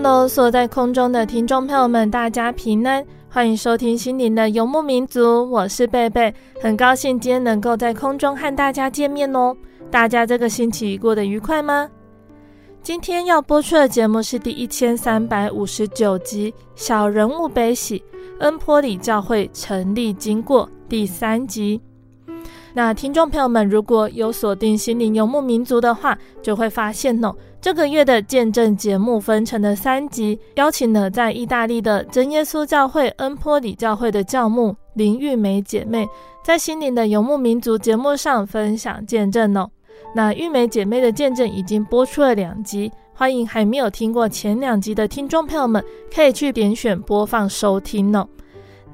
Hello，所有在空中的听众朋友们，大家平安，欢迎收听心灵的游牧民族，我是贝贝，很高兴今天能够在空中和大家见面哦。大家这个星期过得愉快吗？今天要播出的节目是第一千三百五十九集《小人物悲喜》，恩波里教会成立经过第三集。那听众朋友们，如果有锁定心灵游牧民族的话，就会发现哦。这个月的见证节目分成了三集，邀请了在意大利的真耶稣教会恩波里教会的教牧林玉梅姐妹，在心灵的游牧民族节目上分享见证哦。那玉梅姐妹的见证已经播出了两集，欢迎还没有听过前两集的听众朋友们，可以去点选播放收听哦。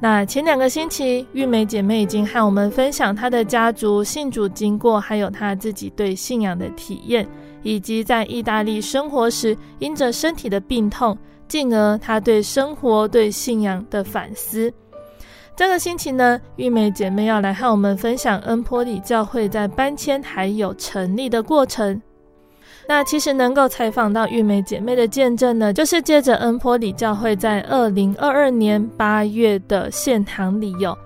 那前两个星期，玉梅姐妹已经和我们分享她的家族信主经过，还有她自己对信仰的体验。以及在意大利生活时，因着身体的病痛，进而她对生活、对信仰的反思。这个星期呢，玉梅姐妹要来和我们分享恩波里教会在搬迁还有成立的过程。那其实能够采访到玉梅姐妹的见证呢，就是借着恩波里教会在二零二二年八月的献堂礼有。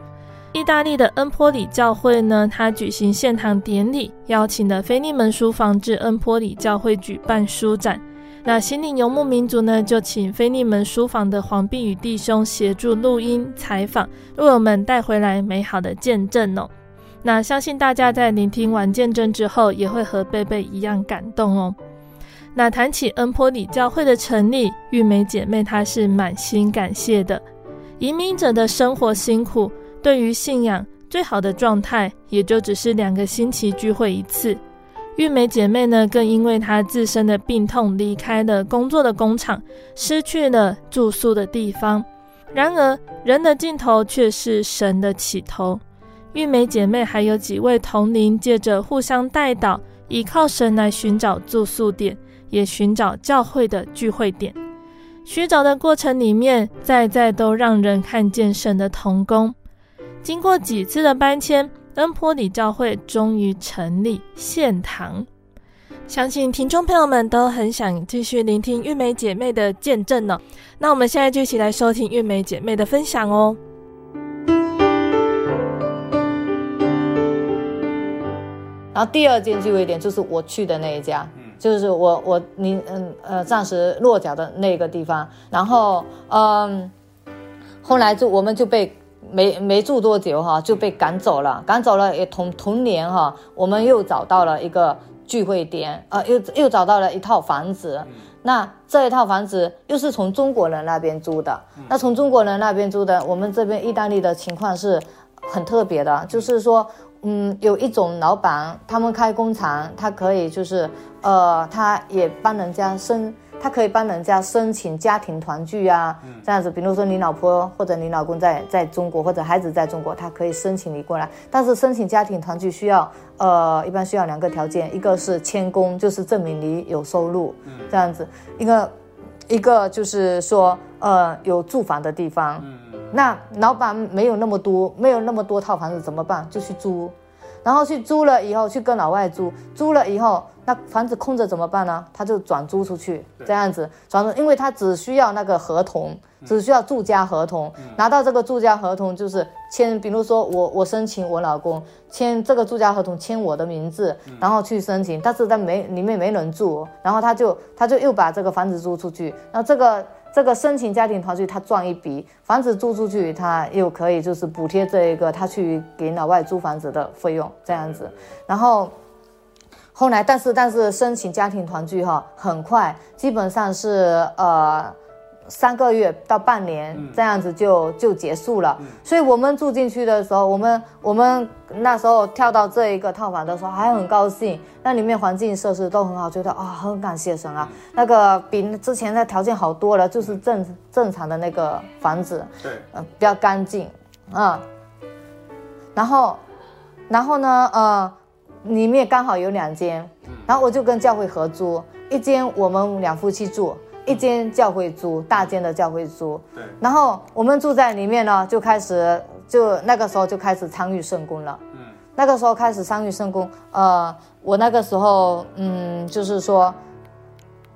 意大利的恩波里教会呢，他举行献堂典礼，邀请了菲利门书房至恩波里教会举办书展。那心灵游牧民族呢，就请菲利门书房的黄碧宇弟兄协助录音采访，为我们带回来美好的见证哦。那相信大家在聆听完见证之后，也会和贝贝一样感动哦。那谈起恩坡里教会的成立，玉梅姐妹她是满心感谢的。移民者的生活辛苦。对于信仰最好的状态，也就只是两个星期聚会一次。玉梅姐妹呢，更因为她自身的病痛，离开了工作的工厂，失去了住宿的地方。然而，人的尽头却是神的起头。玉梅姐妹还有几位同龄，借着互相代祷，依靠神来寻找住宿点，也寻找教会的聚会点。寻找的过程里面，在在都让人看见神的同工。经过几次的搬迁，恩波里教会终于成立现堂。相信听众朋友们都很想继续聆听玉梅姐妹的见证呢。那我们现在就一起来收听玉梅姐妹的分享哦。然后第二间聚会点就是我去的那一家，就是我我你嗯呃暂时落脚的那个地方。然后嗯，后来就我们就被。没没住多久哈，就被赶走了。赶走了也同同年哈，我们又找到了一个聚会点，呃，又又找到了一套房子。那这一套房子又是从中国人那边租的。那从中国人那边租的，我们这边意大利的情况是很特别的，就是说，嗯，有一种老板，他们开工厂，他可以就是，呃，他也帮人家申。他可以帮人家申请家庭团聚啊，这样子，比如说你老婆或者你老公在在中国，或者孩子在中国，他可以申请你过来。但是申请家庭团聚需要，呃，一般需要两个条件，一个是签工，就是证明你有收入，这样子，一个一个就是说，呃，有住房的地方。那老板没有那么多，没有那么多套房子怎么办？就去租。然后去租了以后去跟老外租，租了以后那房子空着怎么办呢？他就转租出去，这样子转租，因为他只需要那个合同，只需要住家合同，拿到这个住家合同就是签，比如说我我申请我老公签这个住家合同，签我的名字，然后去申请，但是他没里面没人住，然后他就他就又把这个房子租出去，然后这个。这个申请家庭团聚，他赚一笔房子租出去，他又可以就是补贴这一个他去给老外租房子的费用，这样子。然后后来，但是但是申请家庭团聚哈，很快，基本上是呃。三个月到半年这样子就就结束了，所以我们住进去的时候，我们我们那时候跳到这一个套房的时候还很高兴，那里面环境设施都很好，觉得啊、哦、很感谢神啊，那个比之前的条件好多了，就是正正常的那个房子，对，呃比较干净啊，然后然后呢呃里面刚好有两间，然后我就跟教会合租，一间我们两夫妻住。一间教会租，大间的教会租，对，然后我们住在里面呢，就开始就那个时候就开始参与圣工了，嗯，那个时候开始参与圣工，呃，我那个时候嗯，就是说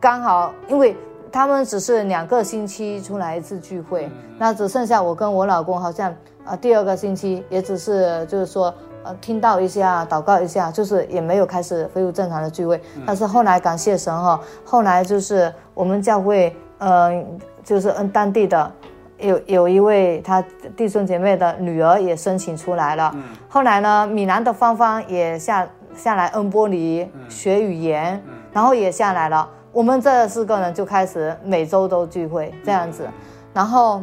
刚好因为他们只是两个星期出来一次聚会，嗯，那只剩下我跟我老公，好像呃第二个星期也只是就是说。呃，听到一下，祷告一下，就是也没有开始恢复正常的聚会。嗯、但是后来感谢神哈，后来就是我们教会，呃，就是嗯当地的有有一位他弟兄姐妹的女儿也申请出来了。嗯、后来呢，米兰的芳芳也下下来恩波里学语言，嗯、然后也下来了。我们这四个人就开始每周都聚会这样子。然后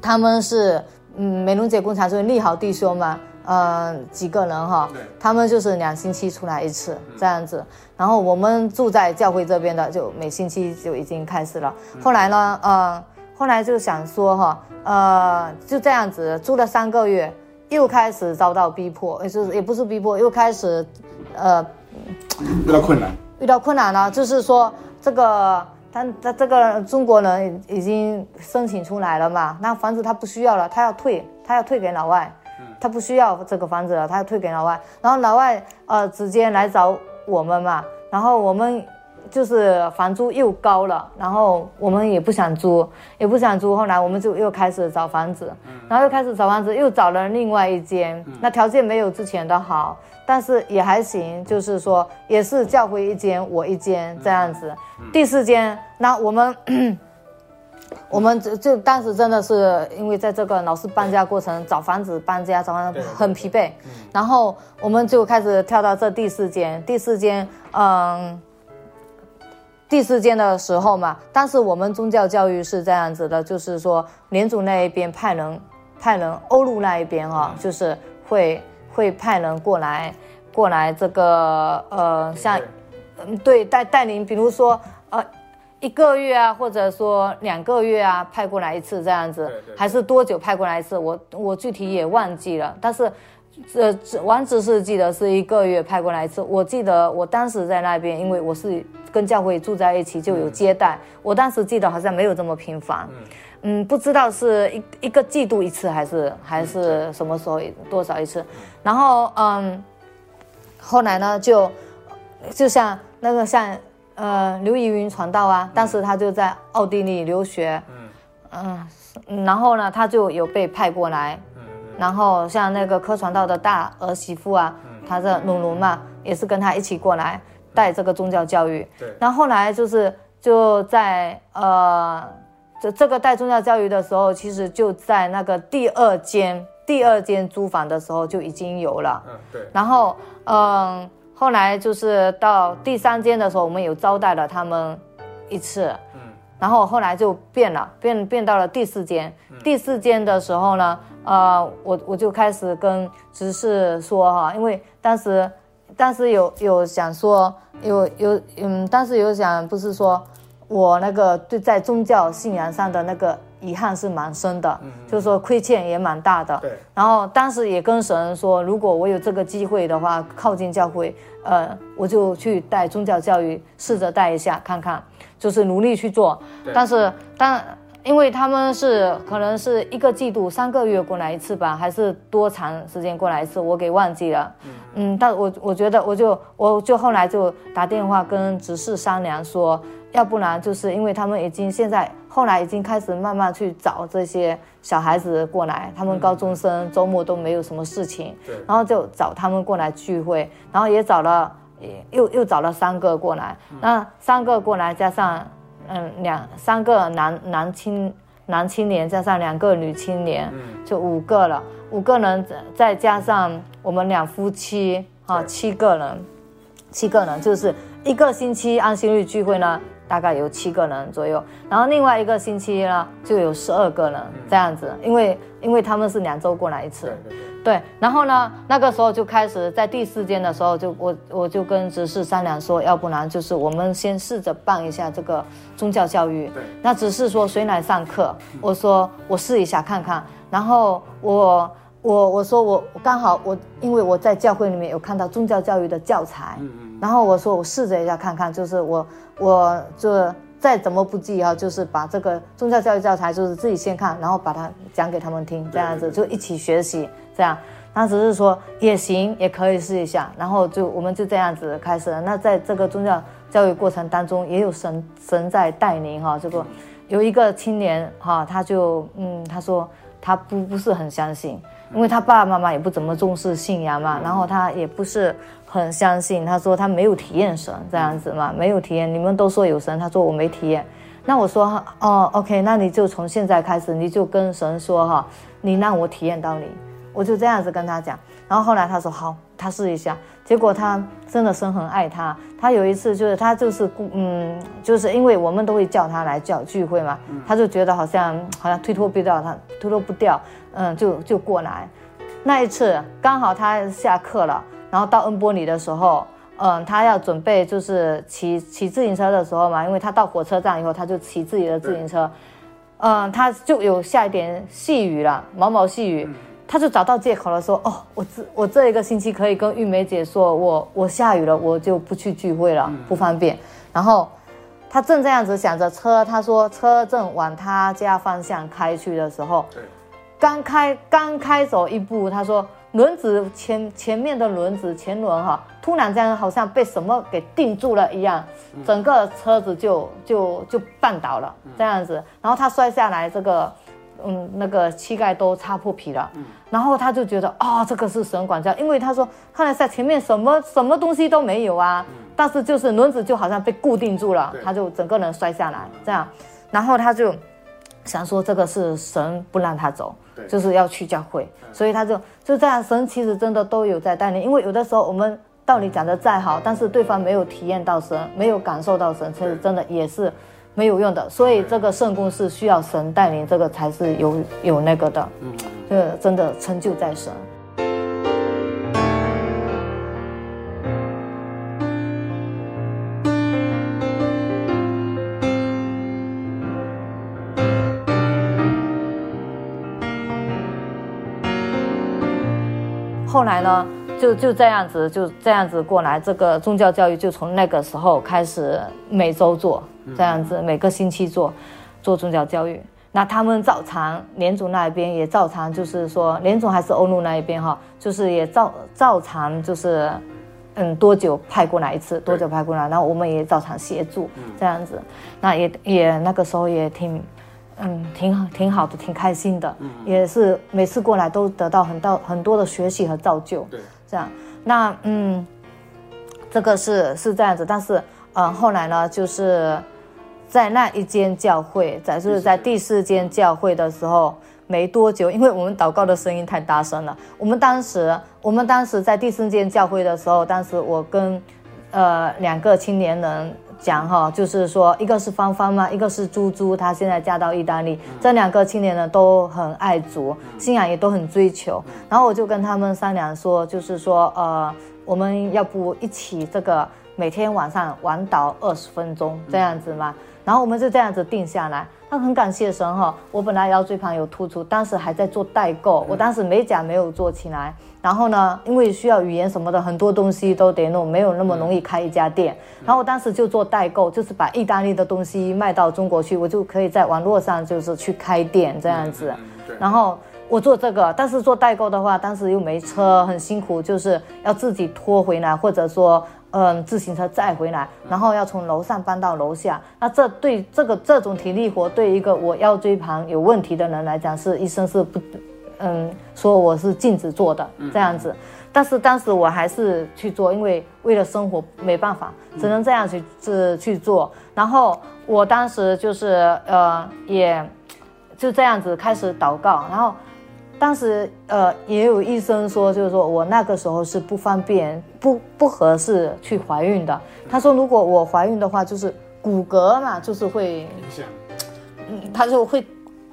他们是嗯美浓姐工厂是利好弟兄嘛。呃，几个人哈，他们就是两星期出来一次这样子，然后我们住在教会这边的，就每星期就已经开始了。后来呢，呃，后来就想说哈，呃，就这样子住了三个月，又开始遭到逼迫，也就是也不是逼迫，又开始，呃，遇到困难，遇到困难了，就是说这个他他这个中国人已经申请出来了嘛，那房子他不需要了，他要退，他要退给老外。他不需要这个房子了，他要退给老外，然后老外呃直接来找我们嘛，然后我们就是房租又高了，然后我们也不想租，也不想租，后来我们就又开始找房子，然后又开始找房子，又找了另外一间，那条件没有之前的好，但是也还行，就是说也是教会一间，我一间这样子，第四间，那我们。我们就就当时真的是因为在这个老是搬家过程，找房子搬家找房子很疲惫，然后我们就开始跳到这第四间，第四间，嗯，第四间的时候嘛，当时我们宗教教育是这样子的，就是说联组那一边派人，派人欧陆那一边哈、哦，就是会会派人过来过来这个呃像，嗯对带带领，比如说呃。一个月啊，或者说两个月啊，派过来一次这样子，对对对，还是多久派过来一次？我我具体也忘记了，但是，呃，王执事记得是一个月派过来一次。我记得我当时在那边，因为我是跟教会住在一起，就有接待。嗯、我当时记得好像没有这么频繁，嗯，嗯，不知道是一一个季度一次，还是还是什么时候多少一次。然后嗯，后来呢，就就像那个像。呃，刘怡云传道啊，当时他就在奥地利留学，嗯嗯，然后呢，他就有被派过来，嗯，然后像那个柯传道的大儿媳妇啊，他的努努嘛，也是跟他一起过来带这个宗教教育，对，然后后来就是就在呃，这这个带宗教教育的时候，其实就在那个第二间第二间租房的时候就已经有了，嗯，对，然后嗯。后来就是到第三间的时候，我们有招待了他们一次，嗯，然后后来就变了，变变到了第四间。第四间的时候呢，呃，我我就开始跟执事说哈，因为当时当时有有想说有有嗯，当时有想不是说我那个对在宗教信仰上的那个。遗憾是蛮深的，嗯、就是说亏欠也蛮大的。对。然后当时也跟神说，如果我有这个机会的话，靠近教会，呃，我就去带宗教教育，试着带一下看看，就是努力去做。但是当因为他们是可能是一个季度三个月过来一次吧，还是多长时间过来一次，我给忘记了。嗯，但我我觉得我就我就后来就打电话跟执事商量说，要不然就是因为他们已经现在后来已经开始慢慢去找这些小孩子过来，他们高中生周末都没有什么事情，然后就找他们过来聚会，然后也找了又又找了三个过来，那三个过来加上。嗯，两三个男男青男青年加上两个女青年，就五个了。五个人再加上我们两夫妻，啊，七个人，七个人就是一个星期安心率聚会呢，大概有七个人左右。然后另外一个星期呢，就有十二个人这样子，因为因为他们是两周过来一次。对，然后呢，那个时候就开始在第四间的时候就，我我就跟执事商量说，要不然就是我们先试着办一下这个宗教教育。对，那只是说谁来上课？我说我试一下看看。然后我我我说我刚好我因为我在教会里面有看到宗教教育的教材，嗯嗯，然后我说我试着一下看看，就是我我就再怎么不济啊，就是把这个宗教教育教材就是自己先看，然后把它讲给他们听，这样子就一起学习。这样，当时是说也行，也可以试一下，然后就我们就这样子开始了。那在这个宗教教育过程当中，也有神神在带领哈。这个有一个青年哈，他就嗯，他说他不不是很相信，因为他爸爸妈妈也不怎么重视信仰嘛，然后他也不是很相信。他说他没有体验神这样子嘛，没有体验。你们都说有神，他说我没体验。那我说哦，OK，那你就从现在开始，你就跟神说哈，你让我体验到你。我就这样子跟他讲，然后后来他说好，他试一下。结果他真的神很爱他。他有一次就是他就是嗯，就是因为我们都会叫他来叫聚会嘛，他就觉得好像好像推脱不掉他，推脱不掉，嗯，就就过来。那一次刚好他下课了，然后到恩波里的时候，嗯，他要准备就是骑骑自行车的时候嘛，因为他到火车站以后他就骑自己的自行车，嗯，他就有下一点细雨了，毛毛细雨。他就找到借口了，说：“哦，我这我这一个星期可以跟玉梅姐说，我我下雨了，我就不去聚会了，不方便。”然后他正这样子想着车，他说车正往他家方向开去的时候，刚开刚开走一步，他说轮子前前面的轮子前轮哈，突然间好像被什么给定住了一样，整个车子就就就绊倒了这样子，然后他摔下来这个。嗯，那个膝盖都擦破皮了，嗯，然后他就觉得啊、哦，这个是神管教，因为他说看了一下前面什么什么东西都没有啊，嗯、但是就是轮子就好像被固定住了，他就整个人摔下来这样，然后他就想说这个是神不让他走，就是要去教会，所以他就就这样，神其实真的都有在带领，因为有的时候我们道理讲的再好，但是对方没有体验到神，没有感受到神，其实真的也是。没有用的，所以这个圣功是需要神带领，这个才是有有那个的，嗯，这个真的成就在神。后来呢，就就这样子，就这样子过来，这个宗教教育就从那个时候开始每周做。这样子每个星期做，做宗教教育。那他们照常，联总那一边也照常，就是说联总还是欧陆那一边哈，就是也照照常，就是嗯多久派过来一次，多久派过来，然后我们也照常协助这样子。那也也那个时候也挺嗯挺好挺好的，挺开心的，也是每次过来都得到很到很多的学习和造就。对，这样那嗯这个是是这样子，但是嗯后来呢就是。在那一间教会，在就是在第四间教会的时候，没多久，因为我们祷告的声音太大声了。我们当时，我们当时在第四间教会的时候，当时我跟，呃，两个青年人讲哈，就是说，一个是芳芳嘛，一个是猪猪，她现在嫁到意大利。这两个青年人都很爱足，信仰也都很追求。然后我就跟他们商量说，就是说，呃，我们要不一起这个。每天晚上晚祷二十分钟这样子嘛。然后我们就这样子定下来。他很感谢神哈，我本来腰椎盘有突出，当时还在做代购，我当时美甲没有做起来。然后呢，因为需要语言什么的，很多东西都得弄，没有那么容易开一家店。然后我当时就做代购，就是把意大利的东西卖到中国去，我就可以在网络上就是去开店这样子。然后我做这个，但是做代购的话，当时又没车，很辛苦，就是要自己拖回来，或者说。嗯，自行车载回来，然后要从楼上搬到楼下。那这对这个这种体力活，对一个我腰椎盘有问题的人来讲，是一生是不，嗯，说我是禁止做的这样子。但是当时我还是去做，因为为了生活没办法，只能这样去去去做。然后我当时就是呃，也就这样子开始祷告，然后。当时呃也有医生说，就是说我那个时候是不方便、不不合适去怀孕的。他说如果我怀孕的话，就是骨骼嘛，就是会影响，嗯，他就会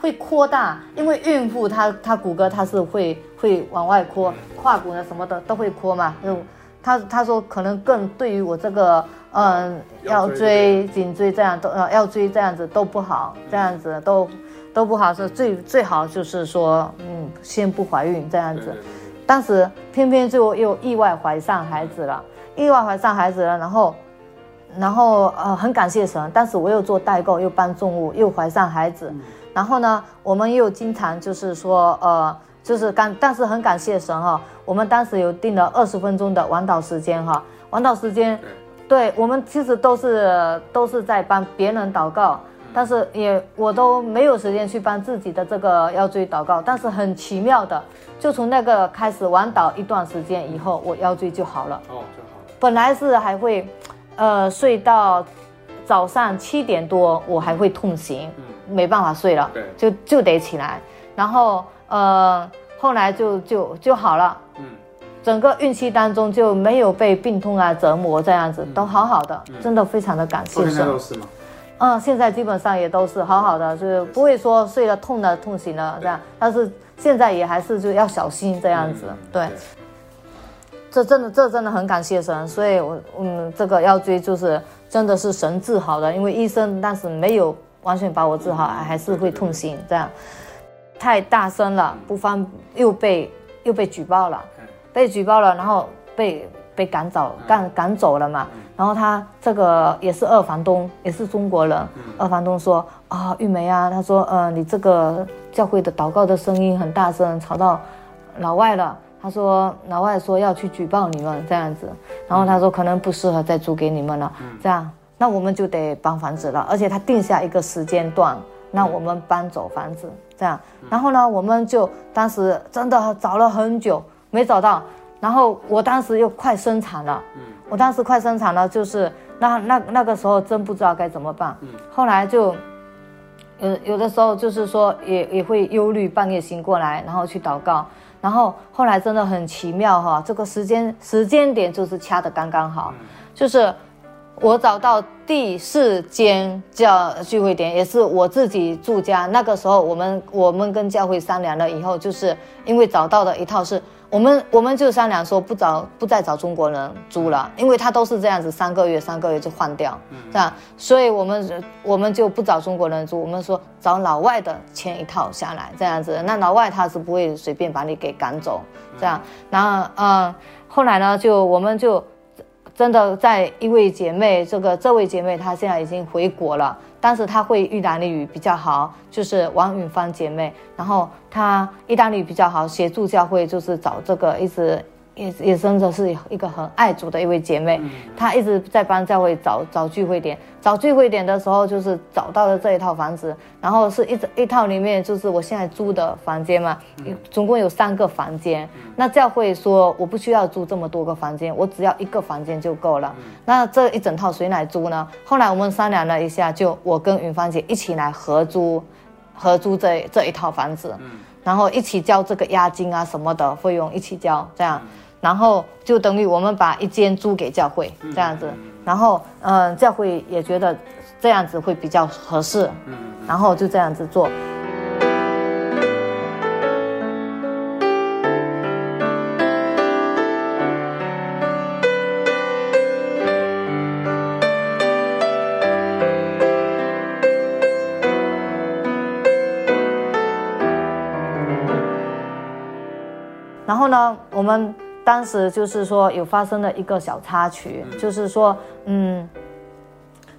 会扩大，因为孕妇她她骨骼她是会会往外扩，胯骨呢什么的都会扩嘛。就她她说可能更对于我这个嗯腰椎、颈椎这样都呃腰椎这样子都不好，这样子都。都不好，是最最好就是说，嗯，先不怀孕这样子，当时偏偏就又意外怀上孩子了，意外怀上孩子了，然后，然后呃很感谢神，但是我又做代购，又搬重物，又怀上孩子，然后呢，我们又经常就是说，呃，就是感，但是很感谢神哈，我们当时有定了二十分钟的晚祷时间哈，晚祷时间，对我们其实都是都是在帮别人祷告。但是也我都没有时间去帮自己的这个腰椎祷告，但是很奇妙的，就从那个开始晚祷一段时间以后，我腰椎就好了。哦，就好了。本来是还会，呃，睡到早上七点多，我还会痛醒，嗯，没办法睡了，对，就就得起来。然后呃，后来就就就好了。嗯，整个孕期当中就没有被病痛啊折磨，这样子都好好的，嗯，真的非常的感谢神。嗯，现在基本上也都是好好的，就是不会说睡了痛了痛醒了这样，但是现在也还是就要小心这样子。对，这真的这真的很感谢神，所以我嗯，这个腰椎就是真的是神治好的，因为医生当时没有完全把我治好，还是会痛心这样，太大声了，不方又被又被举报了，被举报了，然后被。被赶走，赶赶走了嘛。然后他这个也是二房东，也是中国人。二房东说：“啊、哦，玉梅啊，他说，呃，你这个教会的祷告的声音很大声，吵到老外了。他说老外说要去举报你们这样子。然后他说可能不适合再租给你们了。这样，那我们就得搬房子了。而且他定下一个时间段，那我们搬走房子。这样，然后呢，我们就当时真的找了很久，没找到。”然后我当时又快生产了，我当时快生产了，就是那那那个时候真不知道该怎么办。后来就有有的时候就是说也也会忧虑，半夜醒过来，然后去祷告。然后后来真的很奇妙哈，这个时间时间点就是掐的刚刚好，就是我找到第四间教聚会点，也是我自己住家。那个时候我们我们跟教会商量了以后，就是因为找到的一套是。我们我们就商量说不找不再找中国人租了，因为他都是这样子，三个月三个月就换掉，这样，所以我们我们就不找中国人租，我们说找老外的签一套下来，这样子，那老外他是不会随便把你给赶走，这样，然后嗯，后来呢，就我们就真的在一位姐妹，这个这位姐妹她现在已经回国了。当时他会意大利语比较好，就是王允芳姐妹，然后她意大利语比较好，协助教会就是找这个一直。也也真的是一个很爱主的一位姐妹，她一直在帮教会找找聚会点，找聚会点的时候就是找到了这一套房子，然后是一一套里面就是我现在租的房间嘛，总共有三个房间。那教会说我不需要租这么多个房间，我只要一个房间就够了。那这一整套谁来租呢？后来我们商量了一下，就我跟云芳姐一起来合租，合租这这一套房子，然后一起交这个押金啊什么的费用一起交，这样。然后就等于我们把一间租给教会这样子。然后嗯教会也觉得这样子会比较合适然后就这样子做。然后呢我们当时就是说有发生了一个小插曲，嗯、就是说，嗯，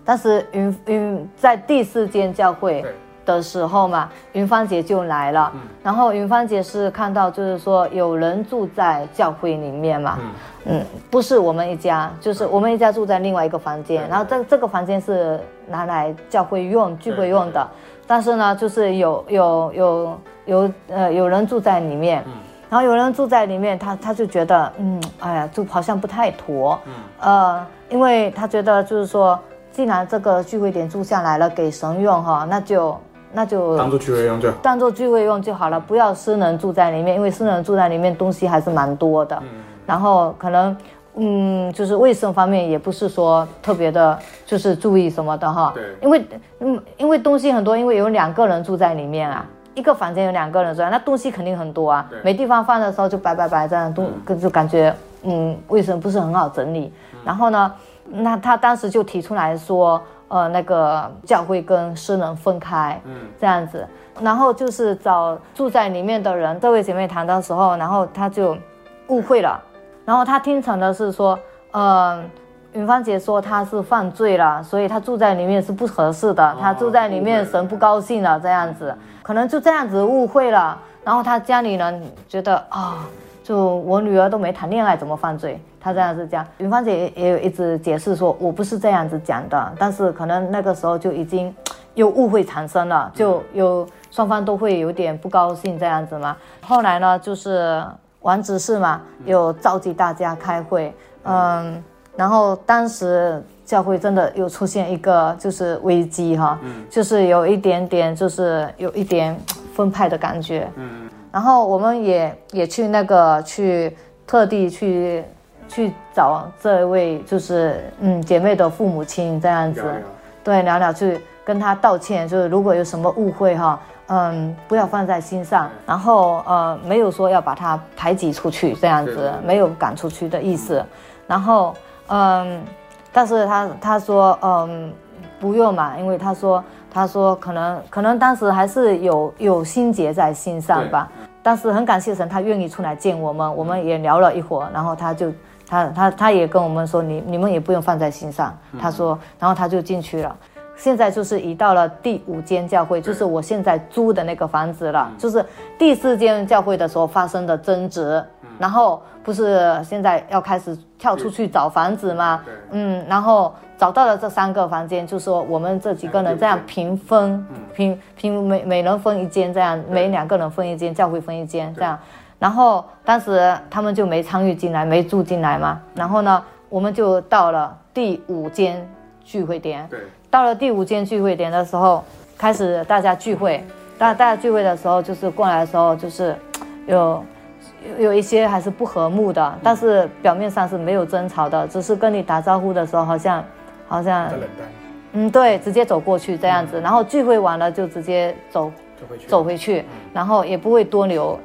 当时云云在第四间教会的时候嘛，云芳姐就来了，嗯、然后云芳姐是看到就是说有人住在教会里面嘛，嗯，嗯，不是我们一家，就是我们一家住在另外一个房间，然后这这个房间是拿来教会用聚会用的。但是呢，就是有有有有呃有人住在里面，嗯、然后有人住在里面，他他就觉得嗯，哎呀，就好像不太妥，嗯、呃，因为他觉得就是说，既然这个聚会点住下来了给神用哈，那就那就当做聚会用就当做聚会用就好了，不要私人住在里面，因为私人住在里面东西还是蛮多的，嗯、然后可能。嗯，就是卫生方面也不是说特别的，就是注意什么的哈。对。因为，嗯，因为东西很多，因为有两个人住在里面啊，一个房间有两个人住，那东西肯定很多啊。没地方放的时候就摆摆摆这样，都就感觉嗯，卫生不是很好整理。嗯。然后呢，那他当时就提出来说，呃，那个教会跟私人分开，嗯，这样子。然后就是找住在里面的人，这位姐妹谈的时候，然后他就误会了。然后他听成的是说，呃，云芳姐说她是犯罪了，所以她住在里面是不合适的。她住在里面，神不高兴了，这样子，可能就这样子误会了。然后他家里人觉得啊、哦，就我女儿都没谈恋爱，怎么犯罪？他这样子讲。云芳姐也有一直解释说，我不是这样子讲的，但是可能那个时候就已经 有误会产生了，就有双方都会有点不高兴这样子嘛。后来呢，就是。王执事嘛，有召集大家开会，嗯，然后当时教会真的有出现一个就是危机哈，嗯，就是有一点点就是有一点分派的感觉，嗯，然后我们也也去那个去特地去去找这位就是嗯姐妹的父母亲这样子，聊聊。对，聊聊去跟他道歉，就是如果有什么误会哈。嗯，不要放在心上，然后呃，没有说要把她排挤出去这样子，没有赶出去的意思。然后嗯，但是他他说嗯，不用嘛，因为他说他说可能可能当时还是有有心结在心上吧。但是很感谢神，他愿意出来见我们，我们也聊了一会儿，然后他就他他他也跟我们说，你你们也不用放在心上。他说，然后他就进去了。现在就是移到了第五间教会，就是我现在租的那个房子了。就是第四间教会的时候发生的争执，然后不是现在要开始跳出去找房子吗？嗯，然后找到了这三个房间，就说我们这几个人这样平分，平平每每人分一间，这样每两个人分一间，教会分一间这样。然后当时他们就没参与进来，没住进来嘛。然后呢，我们就到了第五间聚会点。对。到了第五间聚会点的时候，开始大家聚会。大大家聚会的时候，就是过来的时候，就是有有一些还是不和睦的，但是表面上是没有争吵的，只是跟你打招呼的时候，好像好像嗯，对，直接走过去这样子。然后聚会完了就直接走走回去，然后也不会多留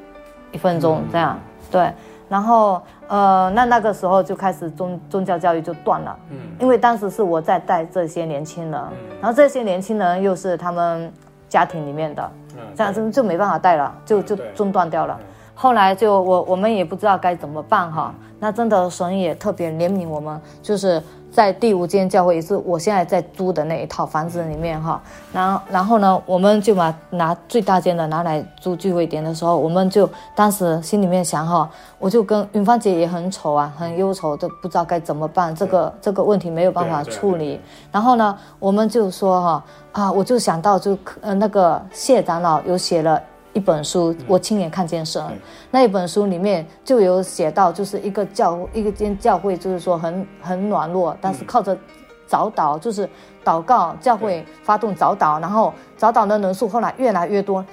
一分钟这样，对。然后，呃，那那个时候就开始宗宗教教育就断了，嗯，因为当时是我在带这些年轻人，嗯，然后这些年轻人又是他们家庭里面的，嗯，这样子就没办法带了，就就中断掉了。后来就我我们也不知道该怎么办哈，那真的神也特别怜悯我们，就是。在第五间教会也是我现在在租的那一套房子里面哈，然后然后呢，我们就把拿最大间的拿来租聚会点的时候，我们就当时心里面想哈，我就跟云芳姐也很愁啊，很忧愁，都不知道该怎么办，这个这个问题没有办法处理。然后呢，我们就说哈啊，我就想到就呃那个谢长老有写了。一本书，我亲眼看见神。那一本书里面就有写到，就是一个教一个间教会，就是说很很软弱，但是靠着早祷，就是祷告，教会发动早祷，然后早祷的人数后来越来越多，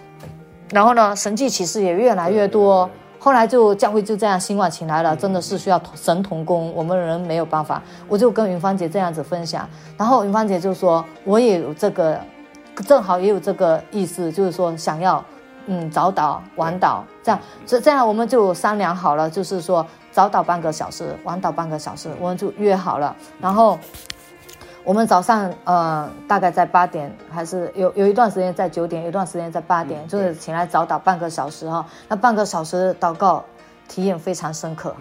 然后呢，神迹启示也越来越多，后来就教会就这样兴旺起来了。真的是需要神同工，我们人没有办法。我就跟云芳姐这样子分享，然后云芳姐就说，我也有这个，正好也有这个意思，就是说想要。嗯，早祷晚祷这样，这这样我们就商量好了，就是说早祷半个小时，晚祷半个小时，我们就约好了。然后我们早上呃大概在八点，还是有有一段时间在九点，有一段时间在八点，就是起来早祷半个小时哈。那半个小时祷告体验非常深刻。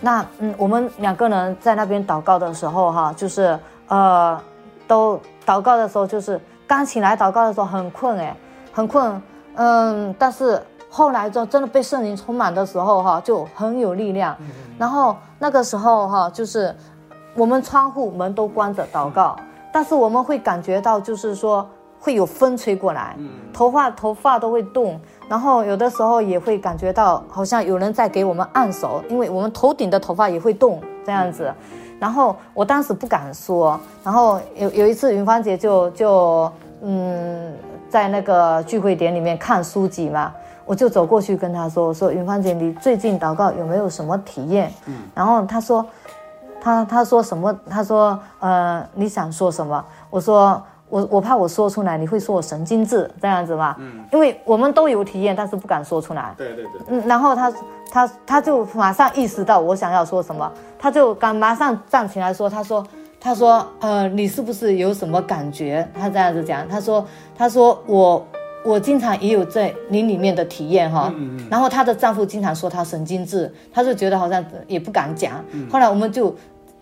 那嗯，我们两个人在那边祷告的时候哈，就是呃，都祷告的时候就是刚起来祷告的时候很困哎，很困，嗯，但是后来就真的被圣灵充满的时候哈，就很有力量。然后那个时候哈，就是我们窗户门都关着祷告，但是我们会感觉到就是说。会有风吹过来，头发头发都会动，然后有的时候也会感觉到好像有人在给我们按手，因为我们头顶的头发也会动这样子。然后我当时不敢说，然后有有一次云芳姐就就嗯在那个聚会点里面看书籍嘛，我就走过去跟他说说云芳姐，你最近祷告有没有什么体验？然后他说，他他说什么？他说呃你想说什么？我说。我我怕我说出来你会说我神经质这样子吧，嗯，因为我们都有体验，但是不敢说出来。对对对。嗯，然后他他他就马上意识到我想要说什么，他就敢马上站起来说，他说他说呃你是不是有什么感觉？他这样子讲，他说他说我我经常也有在灵里面的体验哈，嗯嗯。然后她的丈夫经常说她神经质，她就觉得好像也不敢讲。嗯。后来我们就。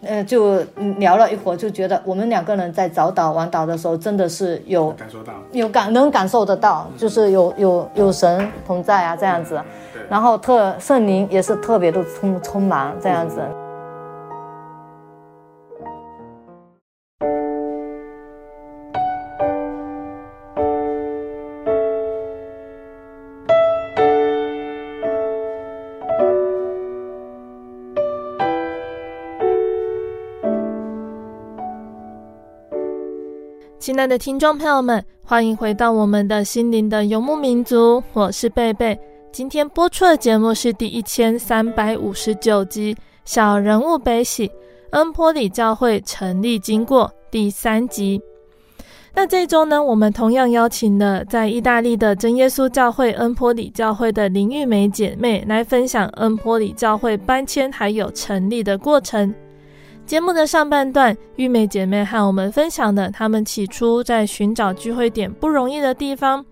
呃，就聊了一会儿，就觉得我们两个人在早岛晚岛的时候，真的是有感受到，有感能感受得到，就是有有有神同在啊，这样子，然后特圣灵也是特别的充充满这样子。亲爱的听众朋友们，欢迎回到我们的心灵的游牧民族，我是贝贝。今天播出的节目是第一千三百五十九集《小人物悲喜》，恩波里教会成立经过第三集。那这周呢，我们同样邀请了在意大利的真耶稣教会恩波里教会的林玉梅姐妹来分享恩波里教会搬迁还有成立的过程。节目的上半段，玉梅姐妹和我们分享的，她们起初在寻找聚会点不容易的地方，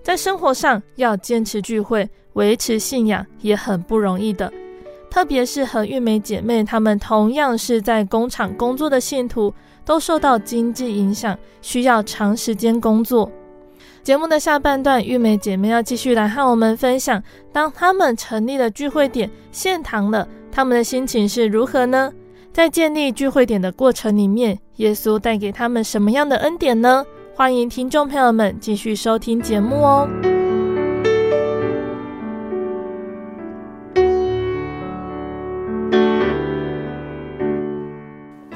在生活上要坚持聚会、维持信仰也很不容易的。特别是和玉梅姐妹她们同样是在工厂工作的信徒，都受到经济影响，需要长时间工作。节目的下半段，玉梅姐妹要继续来和我们分享，当她们成立了聚会点献堂了，她们的心情是如何呢？在建立聚会点的过程里面，耶稣带给他们什么样的恩典呢？欢迎听众朋友们继续收听节目哦。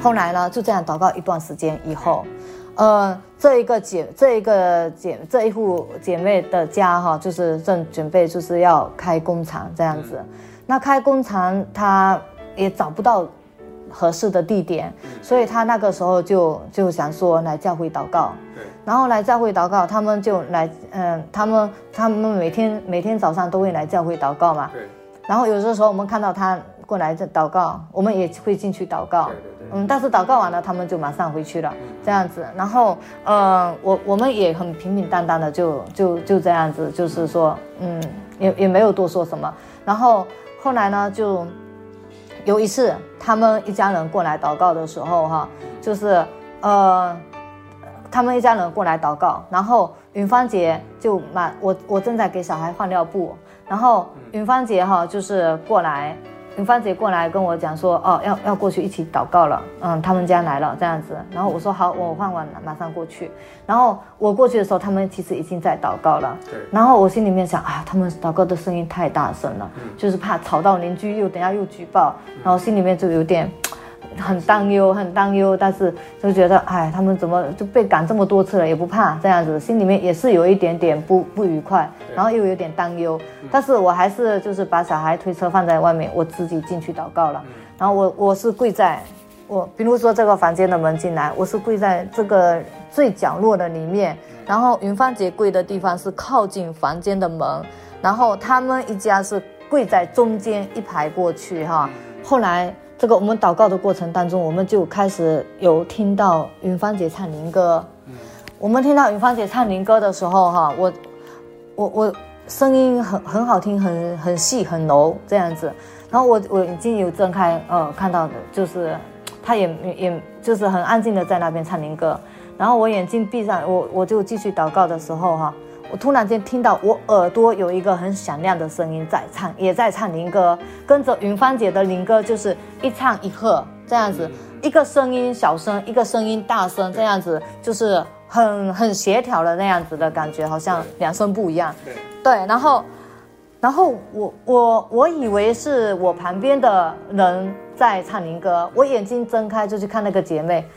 后来呢，就这样祷告一段时间以后，呃，这一个姐，这一个姐，这一户姐妹的家哈，就是正准备就是要开工厂这样子。那开工厂，她也找不到。合适的地点，所以他那个时候就就想说来教会祷告，对，然后来教会祷告，他们就来，嗯，他们他们每天每天早上都会来教会祷告嘛，对，然后有的时候我们看到他过来这祷告，我们也会进去祷告，对对对，嗯，但是祷告完了，他们就马上回去了，这样子，然后，呃，我我们也很平平淡淡的就就就这样子，就是说，嗯，也也没有多说什么，然后后来呢就。有一次，他们一家人过来祷告的时候，哈，就是，呃，他们一家人过来祷告，然后云芳姐就满我，我正在给小孩换尿布，然后云芳姐哈就是过来。云芳姐过来跟我讲说，哦，要要过去一起祷告了，嗯，他们家来了这样子，然后我说好，我换完了马上过去。然后我过去的时候，他们其实已经在祷告了。对。然后我心里面想啊，他们祷告的声音太大声了，就是怕吵到邻居，又等下又举报，然后心里面就有点。很担忧，很担忧，但是就觉得，哎，他们怎么就被赶这么多次了，也不怕这样子，心里面也是有一点点不不愉快，然后又有点担忧，但是我还是就是把小孩推车放在外面，我自己进去祷告了，然后我我是跪在，我比如说这个房间的门进来，我是跪在这个最角落的里面，然后云芳姐跪的地方是靠近房间的门，然后他们一家是跪在中间一排过去哈，后来。这个我们祷告的过程当中，我们就开始有听到云芳姐唱灵歌。我们听到云芳姐唱灵歌的时候，哈，我，我，我，声音很很好听，很很细很柔这样子。然后我我眼睛有睁开，呃，看到的就是他也也就是很安静的在那边唱灵歌。然后我眼睛闭上，我我就继续祷告的时候哈，我突然间听到我耳朵有一个很响亮的声音在唱，也在唱灵歌，跟着云芳姐的灵歌就是一唱一和这样子，一个声音小声，一个声音大声这样子，就是很很协调的那样子的感觉，好像两声不一样。对，然后然后我我我以为是我旁边的人在唱灵歌，我眼睛睁开就去看那个姐妹。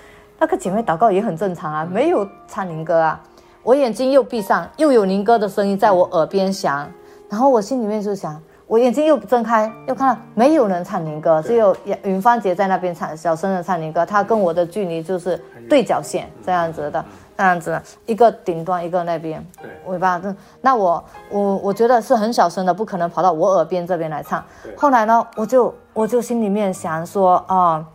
那个姐妹祷告也很正常啊，没有唱灵歌啊。我眼睛又闭上，又有宁哥的声音在我耳边响，然后我心里面就想，我眼睛又睁开，又看到没有人唱宁哥，只有云芳姐在那边唱小声的唱宁哥。她跟我的距离就是对角线这样子的，这样子，一个顶端，一个那边，尾巴。那我我我觉得是很小声的，不可能跑到我耳边这边来唱。后来呢，我就我就心里面想说啊。呃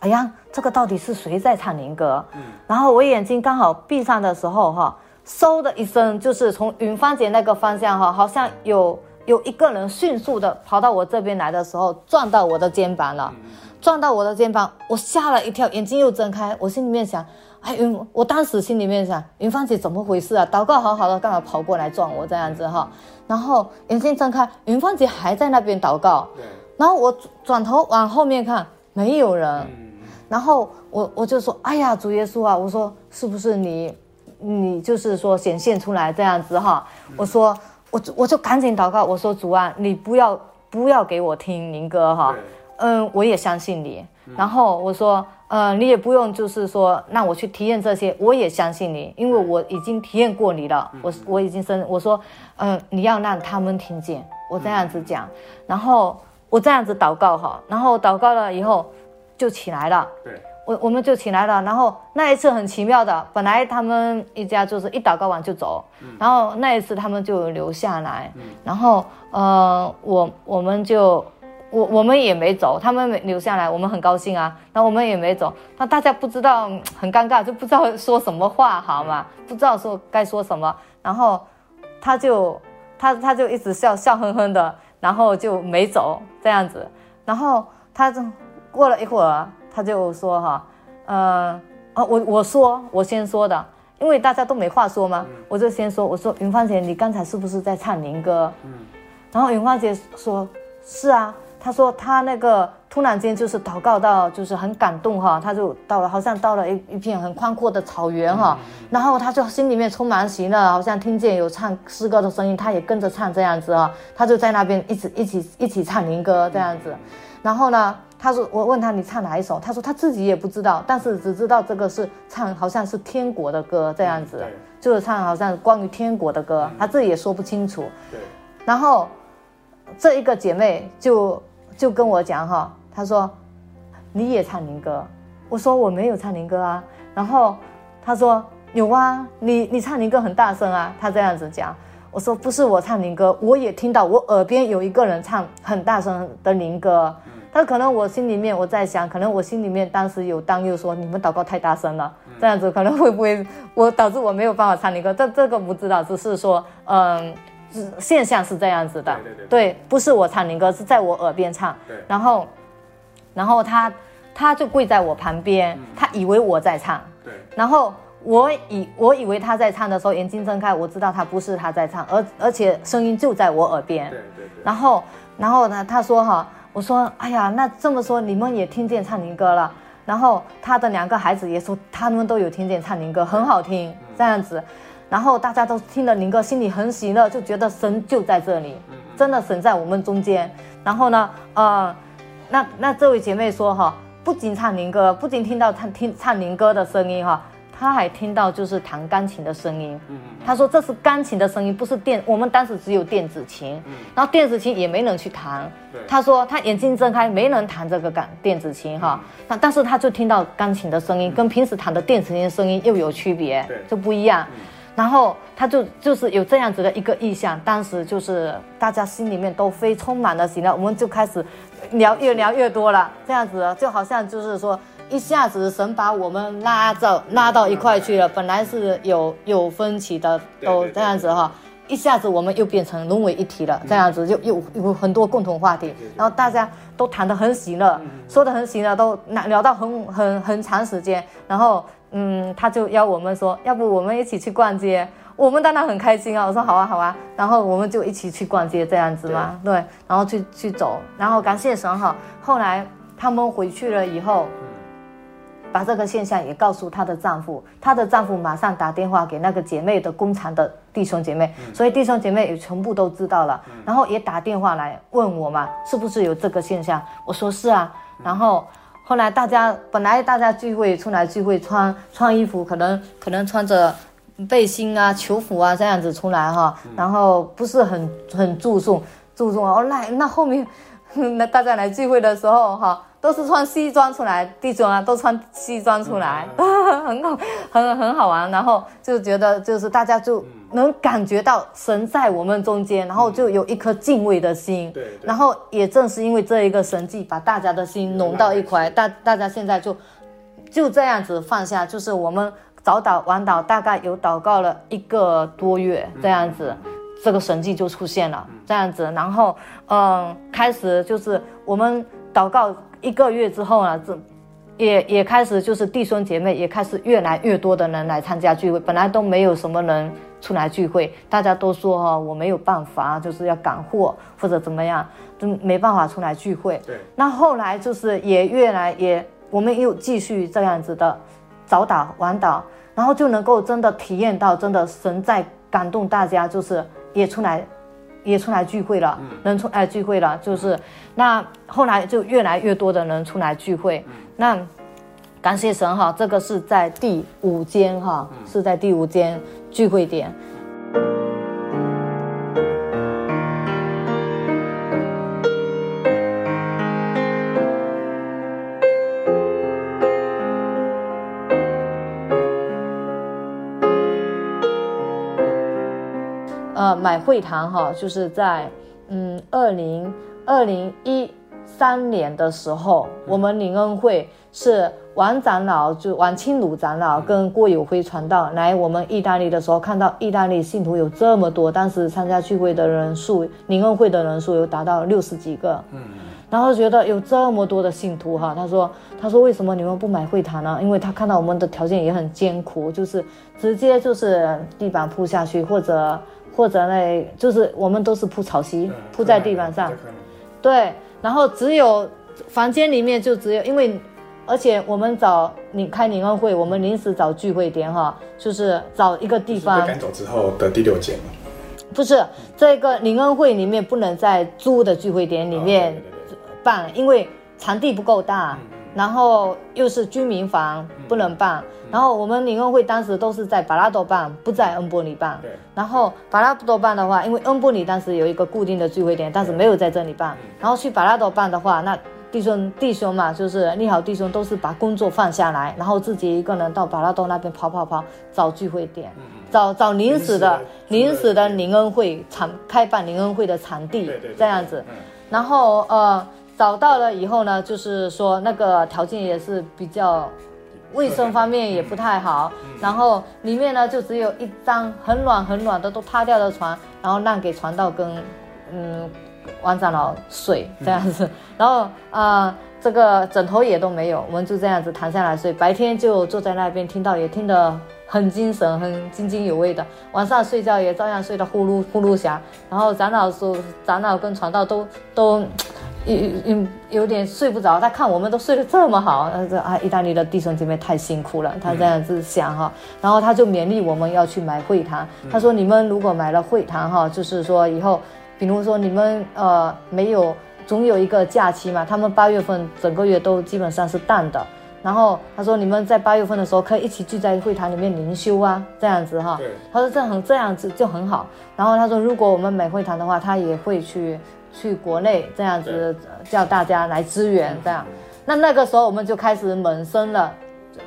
哎呀，这个到底是谁在唱灵歌？嗯，然后我眼睛刚好闭上的时候，哈，嗖的一声，就是从云芳姐那个方向，哈，好像有有一个人迅速的跑到我这边来的时候，撞到我的肩膀了，撞到我的肩膀，我吓了一跳，眼睛又睁开，我心里面想，哎，云，我当时心里面想，云芳姐怎么回事啊？祷告好好的，干嘛跑过来撞我这样子哈？然后眼睛睁开，云芳姐还在那边祷告，然后我转头往后面看，没有人。然后我我就说，哎呀，主耶稣啊，我说是不是你，你就是说显现出来这样子哈？我说我我就赶紧祷告，我说主啊，你不要不要给我听灵歌哈，嗯，我也相信你。然后我说，嗯，你也不用就是说让我去体验这些，我也相信你，因为我已经体验过你了。我我已经生，我说，嗯，你要让他们听见我这样子讲，然后我这样子祷告哈，然后祷告了以后。就起来了，对，我我们就起来了，然后那一次很奇妙的，本来他们一家就是一祷告完就走，嗯、然后那一次他们就留下来，嗯、然后呃我我们就我我们也没走，他们没留下来，我们很高兴啊，那我们也没走，那大家不知道很尴尬，就不知道说什么话好吗？嗯、不知道说该说什么，然后他就他他就一直笑笑哼哼的，然后就没走这样子，然后他就。过了一会儿，他就说：“哈，呃，啊，我我说我先说的，因为大家都没话说嘛，嗯、我就先说，我说云芳姐，你刚才是不是在唱灵歌？嗯，然后云芳姐说：是啊，她说她那个突然间就是祷告到，就是很感动哈，她就到了，好像到了一一片很宽阔的草原哈，嗯、然后她就心里面充满喜乐，好像听见有唱诗歌的声音，她也跟着唱这样子啊，她就在那边一直一起一起唱灵歌这样子，然后呢？”他说：“我问他你唱哪一首？他说他自己也不知道，但是只知道这个是唱，好像是天国的歌这样子，就是唱好像关于天国的歌，他自己也说不清楚。对。然后这一个姐妹就就跟我讲哈，她说你也唱灵歌，我说我没有唱灵歌啊。然后她说有啊，你你唱灵歌很大声啊。她这样子讲，我说不是我唱灵歌，我也听到我耳边有一个人唱很大声的灵歌。”那可能我心里面我在想，可能我心里面当时有担忧，说你们祷告太大声了，这样子可能会不会我导致我没有办法唱灵歌？这这个不知道，只是说，嗯，现象是这样子的，对对对，对，不是我唱灵歌，是在我耳边唱，对，然后，然后他他就跪在我旁边，他以为我在唱，对，然后我以我以为他在唱的时候，眼睛睁开，我知道他不是他在唱，而而且声音就在我耳边，对对对，然后然后呢，他说哈。我说，哎呀，那这么说你们也听见唱灵歌了，然后他的两个孩子也说他们都有听见唱灵歌，很好听，这样子，然后大家都听了灵歌，心里很喜乐，就觉得神就在这里，真的神在我们中间。然后呢，呃，那那这位姐妹说哈，不仅唱灵歌，不仅听到唱听唱灵歌的声音哈。他还听到就是弹钢琴的声音，他说这是钢琴的声音，不是电。我们当时只有电子琴，然后电子琴也没人去弹。他说他眼睛睁开，没人弹这个钢电子琴哈。那但是他就听到钢琴的声音，跟平时弹的电子琴的声音又有区别，就不一样。然后他就就是有这样子的一个意向，当时就是大家心里面都非充满了喜乐，我们就开始聊，越聊越多了，这样子就好像就是说。一下子神把我们拉到拉到一块去了，本来是有有分歧的，都这样子哈，一下子我们又变成融为一体了，这样子就又有很多共同话题，然后大家都谈得很喜乐，说得很喜乐，都聊到很很很长时间，然后嗯，他就邀我们说，要不我们一起去逛街，我们当然很开心啊，我说好啊好啊，然后我们就一起去逛街这样子嘛，对，然后去去走，然后感谢神哈，后来他们回去了以后。把这个现象也告诉她的丈夫，她的丈夫马上打电话给那个姐妹的工厂的弟兄姐妹，所以弟兄姐妹也全部都知道了，然后也打电话来问我嘛，是不是有这个现象？我说是啊，然后后来大家本来大家聚会出来聚会穿穿衣服，可能可能穿着背心啊、球服啊这样子出来哈，然后不是很很注重注重哦，那那后面 那大家来聚会的时候哈。都是穿西装出来，弟兄啊，都穿西装出来，很好，很很好玩。然后就觉得，就是大家就能感觉到神在我们中间，然后就有一颗敬畏的心。对。然后也正是因为这一个神迹，把大家的心拢到一块，大大家现在就就这样子放下。就是我们早祷晚祷，大概有祷告了一个多月，这样子，这个神迹就出现了，这样子。然后嗯，开始就是我们祷告。一个月之后呢，这也也开始就是弟兄姐妹也开始越来越多的人来参加聚会。本来都没有什么人出来聚会，大家都说哈，我没有办法，就是要赶货或者怎么样，就没办法出来聚会。对。那后来就是也越来也，我们又继续这样子的早打晚打，然后就能够真的体验到真的神在感动大家，就是也出来。也出来聚会了，能出来聚会了，就是那后来就越来越多的人出来聚会。那感谢神哈，这个是在第五间哈，是在第五间聚会点。呃，买会堂哈，就是在嗯二零二零一三年的时候，我们灵恩会是王长老就王清鲁长老跟郭友辉传道来我们意大利的时候，看到意大利信徒有这么多，当时参加聚会的人数，灵恩会的人数有达到六十几个，嗯，然后觉得有这么多的信徒哈，他说他说为什么你们不买会堂呢？因为他看到我们的条件也很艰苦，就是直接就是地板铺下去或者。或者呢，就是我们都是铺草席，铺在地板上，对，然后只有房间里面就只有，因为而且我们找你开灵恩会，我们临时找聚会点哈，就是找一个地方。被赶走之后的第六间。不是这个灵恩会里面不能在租的聚会点里面办，因为场地不够大。然后又是居民房，不能办。然后我们灵恩会当时都是在巴拉多办，不在恩波里办。然后巴拉多办的话，因为恩波里当时有一个固定的聚会点，但是没有在这里办。然后去巴拉多办的话，那弟兄弟兄嘛，就是你好弟兄都是把工作放下来，然后自己一个人到巴拉多那边跑跑跑，找聚会点，找找临时的临时的灵恩会场开办灵恩会的场地，这样子。然后呃。找到了以后呢，就是说那个条件也是比较，卫生方面也不太好，然后里面呢就只有一张很软很软的都塌掉的床，然后让给传道跟嗯王长老睡这样子，然后啊、呃、这个枕头也都没有，我们就这样子躺下来睡，白天就坐在那边听到也听得很精神，很津津有味的，晚上睡觉也照样睡得呼噜呼噜响，然后长老说长老跟传道都都。有有有点睡不着，他看我们都睡得这么好，他说啊，意大利的弟兄姐妹太辛苦了，他这样子想哈，然后他就勉励我们要去买会堂。他说你们如果买了会堂哈，就是说以后，比如说你们呃没有总有一个假期嘛，他们八月份整个月都基本上是淡的。然后他说你们在八月份的时候可以一起聚在会堂里面灵修啊，这样子哈。他说这很这样子就很好。然后他说如果我们买会堂的话，他也会去。去国内这样子叫大家来支援，这样，那那个时候我们就开始萌生了，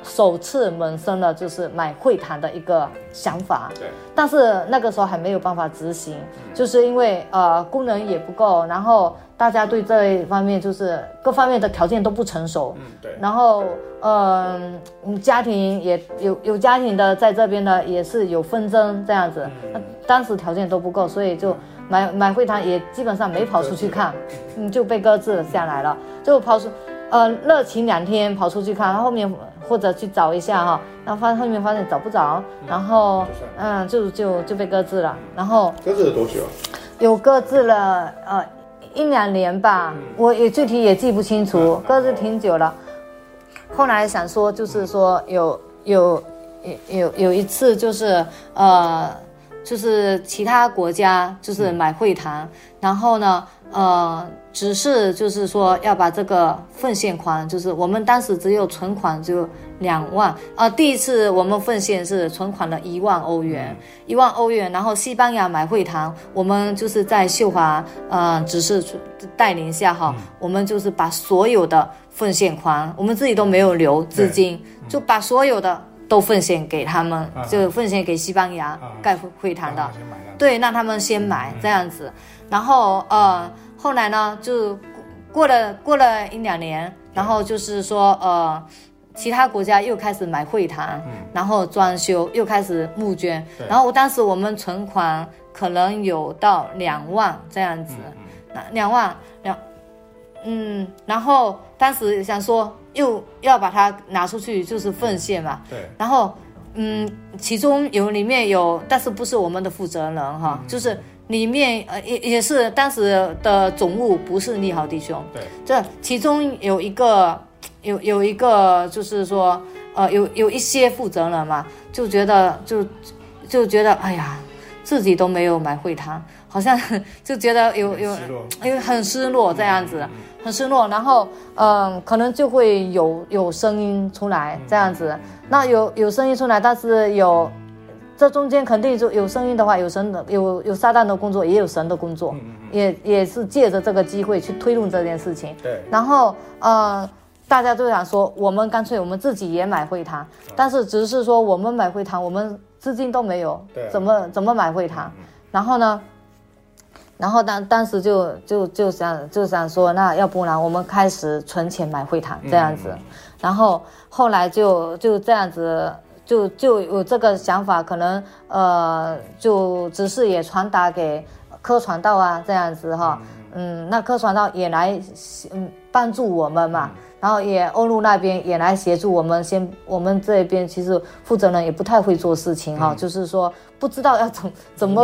首次萌生了就是买会谈的一个想法。对，但是那个时候还没有办法执行，就是因为呃功能也不够，然后大家对这一方面就是各方面的条件都不成熟，嗯，对。然后，嗯、呃，家庭也有有家庭的在这边的，也是有纷争这样子。那、嗯、当时条件都不够，所以就买买会堂也基本上没跑出去看，嗯，就被搁置了下来了。就跑出，呃，热情两天跑出去看，后面或者去找一下哈，然后发现后面发现找不着，然后嗯，就就就被搁置了。然后搁置了多久？有搁置了呃。一两年吧，我也具体也记不清楚，但是挺久了。后来想说，就是说有有有有有一次，就是呃，就是其他国家就是买会谈，然后呢，呃。只是就是说要把这个奉献款，就是我们当时只有存款就两万，呃，第一次我们奉献是存款了一万欧元，一万欧元，然后西班牙买会堂，我们就是在秀华，呃，只是带领下哈，我们就是把所有的奉献款，我们自己都没有留资金，就把所有的都奉献给他们，就奉献给西班牙盖会堂的，对，让他们先买这样子，然后呃。后来呢，就过了过了一两年，然后就是说，呃，其他国家又开始买会堂，嗯、然后装修又开始募捐，然后我当时我们存款可能有到两万这样子，那、嗯。嗯、两万两，嗯，然后当时想说又要把它拿出去，就是奉献嘛，对，然后嗯，其中有里面有，但是不是我们的负责人哈，嗯、就是。里面呃也也是当时的总务不是利好弟兄，对，这其中有一个有有一个就是说呃有有一些负责人嘛，就觉得就就觉得哎呀自己都没有买会堂，好像就觉得有有因为很失落这样子，很失落，然后嗯、呃、可能就会有有声音出来这样子，那有有声音出来，但是有。这中间肯定就有声音的话，有神的，有有撒旦的工作，也有神的工作，嗯嗯、也也是借着这个机会去推动这件事情。对。然后呃，大家都想说，我们干脆我们自己也买会堂，嗯、但是只是说我们买会堂，我们资金都没有，对怎么怎么买会堂？嗯、然后呢，然后当当时就就就想就想说，那要不然我们开始存钱买会堂这样子，嗯、然后后来就就这样子。就就有这个想法，可能呃，就只是也传达给柯传道啊这样子哈，嗯，那柯传道也来嗯帮助我们嘛，然后也欧陆那边也来协助我们，先我们这边其实负责人也不太会做事情哈，就是说不知道要怎怎么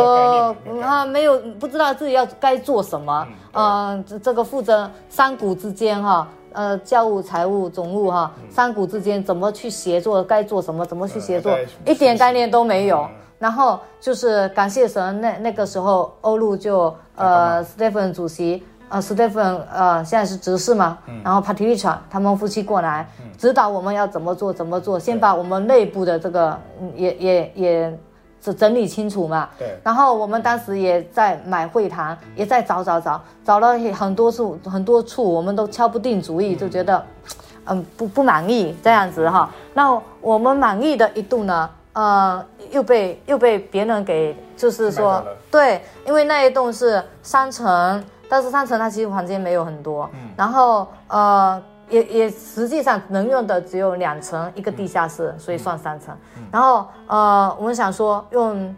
啊，没有不知道自己要该做什么，嗯，这这个负责三股之间哈。呃，教务、财务、总务哈，三股之间怎么去协作？该做什么？怎么去协作？一点概念都没有。然后就是感谢神，那那个时候欧陆就呃，Stephen 主席，呃，Stephen 呃，现在是执事嘛。然后 Patricia 他们夫妻过来指导我们要怎么做，怎么做。先把我们内部的这个也也也。是整理清楚嘛？对。然后我们当时也在买会堂，也在找找找，找了很多处很多处，我们都敲不定主意，就觉得，嗯，不不满意这样子哈。那我们满意的一栋呢，呃，又被又被别人给，就是说，对，因为那一栋是三层，但是三层它其实房间没有很多，嗯。然后呃。也也实际上能用的只有两层，一个地下室，所以算三层。嗯、然后呃，我们想说用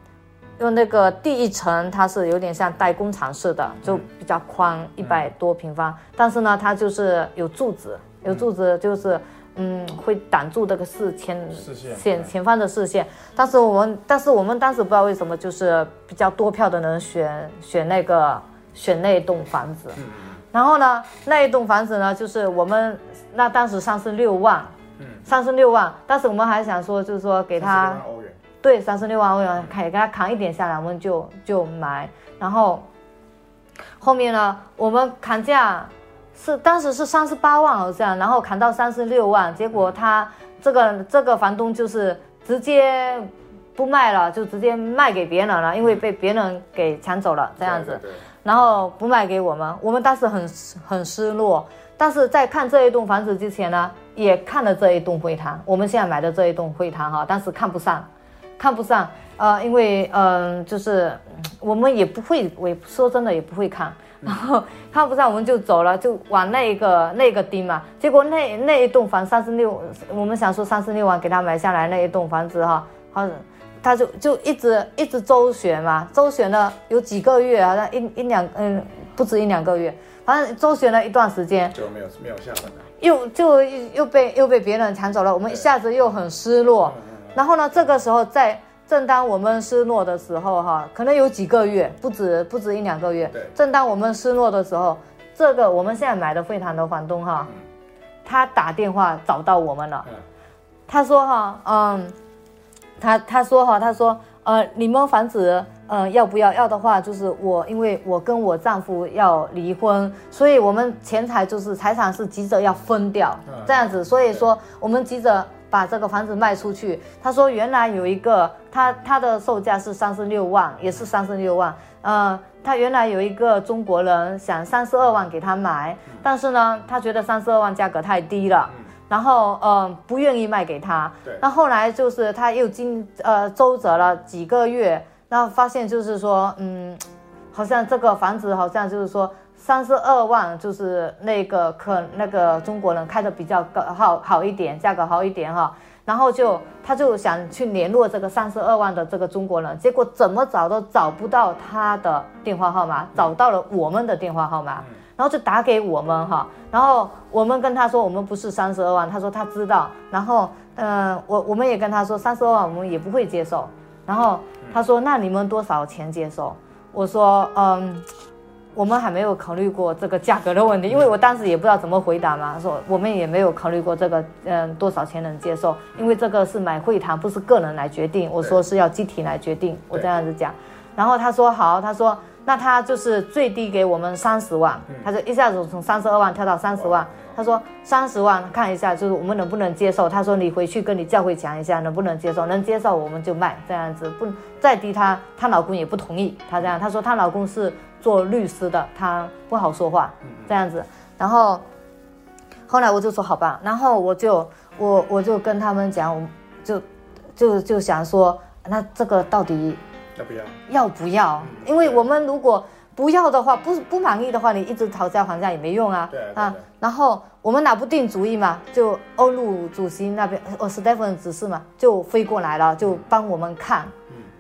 用那个第一层，它是有点像带工厂式的，就比较宽，一百多平方。嗯、但是呢，它就是有柱子，有柱子就是嗯，会挡住这个视前前前方的视线。但是我们但是我们当时不知道为什么，就是比较多票的人选选那个选那栋房子。嗯然后呢，那一栋房子呢，就是我们那当时三十六万，嗯，三十六万，当时我们还想说，就是说给他，对，三十六万欧元，给他扛一点下来，我们就就买。然后后面呢，我们砍价是当时是三十八万好像，然后砍到三十六万，结果他这个这个房东就是直接不卖了，就直接卖给别人了，因为被别人给抢走了，这样子。然后不卖给我们，我们当时很很失落。但是在看这一栋房子之前呢，也看了这一栋会堂，我们现在买的这一栋会堂哈，但是看不上，看不上。呃，因为嗯、就是我们也不会，我说真的也不会看。然后看不上我们就走了，就往那个那个盯嘛。结果那那一栋房三十六，我们想说三十六万给他买下来那一栋房子哈，好，他就就一直一直周旋嘛，周旋了有几个月，好像一一两嗯不止一两个月，反正周旋了一段时间就没有没有下文了，又就又被又被别人抢走了，我们一下子又很失落。然后呢，这个时候在。正当我们失落的时候，哈，可能有几个月，不止不止一两个月。正当我们失落的时候，这个我们现在买的会堂的房东，哈，他打电话找到我们了。他说，哈，嗯，他他说，哈，他说，呃，你们房子，呃，要不要？要的话，就是我，因为我跟我丈夫要离婚，所以我们钱财就是财产是急着要分掉，这样子。所以说，我们急着。把这个房子卖出去，他说原来有一个他他的售价是三十六万，也是三十六万。呃，他原来有一个中国人想三十二万给他买，但是呢，他觉得三十二万价格太低了，然后呃不愿意卖给他。那后来就是他又经呃周折了几个月，然后发现就是说，嗯，好像这个房子好像就是说。三十二万就是那个可那个中国人开的比较高好好一点，价格好一点哈，然后就他就想去联络这个三十二万的这个中国人，结果怎么找都找不到他的电话号码，找到了我们的电话号码，然后就打给我们哈，然后我们跟他说我们不是三十二万，他说他知道，然后嗯、呃、我我们也跟他说三十二万我们也不会接受，然后他说那你们多少钱接受？我说嗯。我们还没有考虑过这个价格的问题，因为我当时也不知道怎么回答嘛，说我们也没有考虑过这个，嗯，多少钱能接受？因为这个是买会堂，不是个人来决定。我说是要集体来决定，我这样子讲。然后他说好，他说那他就是最低给我们三十万，他就一下子从三十二万跳到三十万。他说三十万看一下，就是我们能不能接受？他说你回去跟你教会讲一下，能不能接受？能接受我们就卖，这样子不再低他，他她老公也不同意。他这样，他说她老公是。做律师的，他不好说话，这样子。然后后来我就说好吧，然后我就我我就跟他们讲，我就就就想说，那这个到底要不要？要不要？因为我们如果不要的话，不不满意的话，你一直讨价还价也没用啊。对啊。然后我们拿不定主意嘛，就欧陆主席那边，哦，史蒂芬指示嘛，就飞过来了，就帮我们看。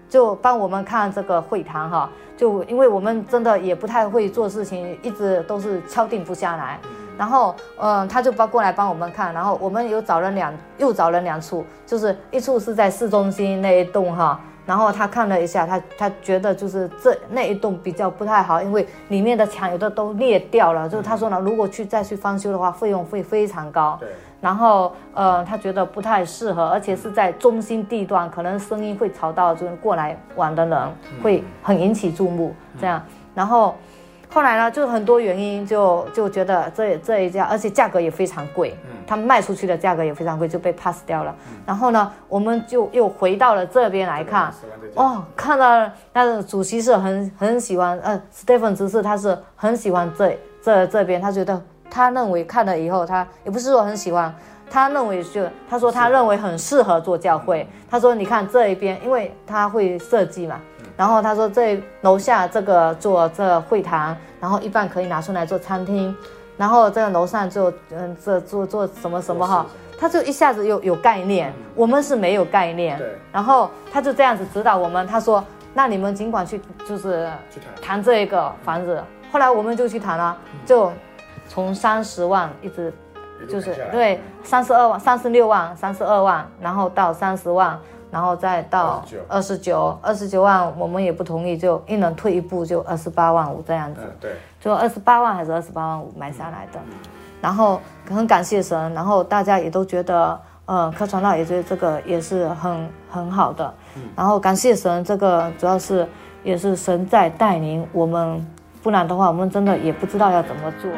就帮我们看这个会谈哈，就因为我们真的也不太会做事情，一直都是敲定不下来。然后，嗯，他就帮过来帮我们看，然后我们又找了两，又找了两处，就是一处是在市中心那一栋哈。然后他看了一下，他他觉得就是这那一栋比较不太好，因为里面的墙有的都裂掉了。就是他说呢，如果去再去翻修的话，费用会非常高。对。然后，呃，他觉得不太适合，而且是在中心地段，可能声音会吵到就是过来玩的人，会很引起注目。这样，然后后来呢，就很多原因就，就就觉得这这一家，而且价格也非常贵，他卖出去的价格也非常贵，就被 pass 掉了。然后呢，我们就又回到了这边来看，哦，看到那个主席是很很喜欢，呃，Stephen 只是他是很喜欢这这这边，他觉得。他认为看了以后，他也不是说很喜欢，他认为就他说他认为很适合做教会。他说你看这一边，因为他会设计嘛，然后他说这楼下这个做这会堂，然后一半可以拿出来做餐厅，然后这个楼上做嗯这做做什么什么哈，他就一下子有有概念，我们是没有概念，然后他就这样子指导我们，他说那你们尽管去就是谈这一个房子，后来我们就去谈了，就。从三十万一直就是对三十二万、三十六万、三十二万，然后到三十万，然后再到二十九、二十九万，我们也不同意，就一人退一步，就二十八万五这样子。对，就二十八万还是二十八万五买下来的。然后很感谢神，然后大家也都觉得，呃，柯传道也觉得这个也是很很好的。然后感谢神，这个主要是也是神在带领我们，不然的话，我们真的也不知道要怎么做。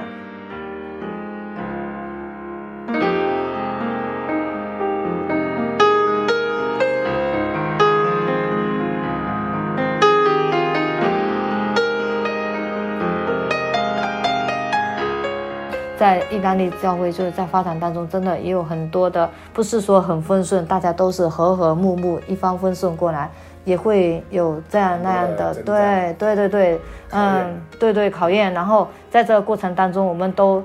在意大利教会，就是在发展当中，真的也有很多的，不是说很丰顺，大家都是和和睦睦，一帆风顺过来。也会有这样那样的，对对对对，嗯，对对考验。然后在这个过程当中，我们都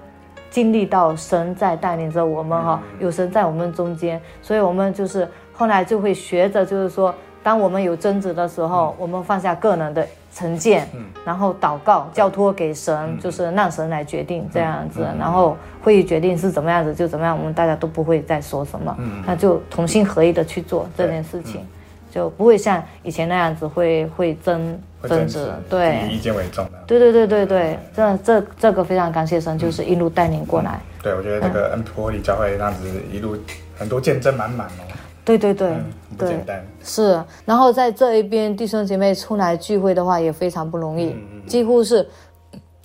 经历到神在带领着我们哈，有神在我们中间，所以我们就是后来就会学着，就是说，当我们有争执的时候，我们放下个人的成见，然后祷告交托给神，就是让神来决定这样子，然后会议决定是怎么样子就怎么样，我们大家都不会再说什么，那就同心合一的去做这件事情。就不会像以前那样子会会争争执，对，以意见为重的。对对对对对，这这这个非常感谢神，就是一路带领过来。对，我觉得这个恩波里教会这样子一路很多见证满满哦。对对对，不简单。是，然后在这一边弟兄姐妹出来聚会的话也非常不容易，几乎是。